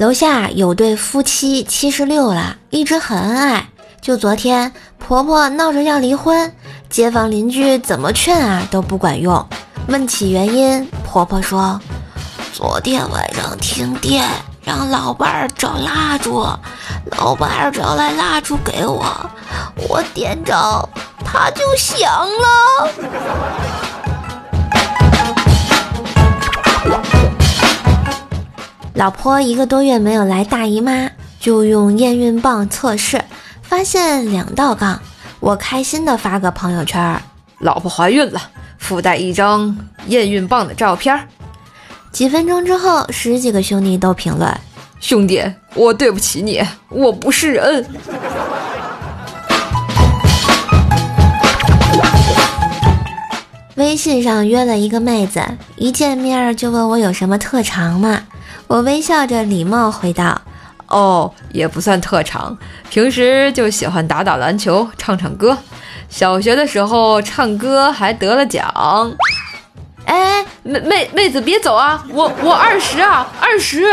楼下有对夫妻七十六了，一直很恩爱。就昨天，婆婆闹着要离婚，街坊邻居怎么劝啊都不管用。问起原因，婆婆说：“昨天晚上停电，让老伴儿找蜡烛，老伴儿找来蜡烛给我，我点着，它就响了。”老婆一个多月没有来大姨妈，就用验孕棒测试，发现两道杠。我开心的发个朋友圈：“老婆怀孕了，附带一张验孕棒的照片。”几分钟之后，十几个兄弟都评论：“兄弟，我对不起你，我不是人。”微信上约了一个妹子，一见面就问我有什么特长吗？我微笑着礼貌回道：“哦，也不算特长，平时就喜欢打打篮球，唱唱歌。小学的时候唱歌还得了奖。”哎，妹妹妹子别走啊！我我二十啊，二十。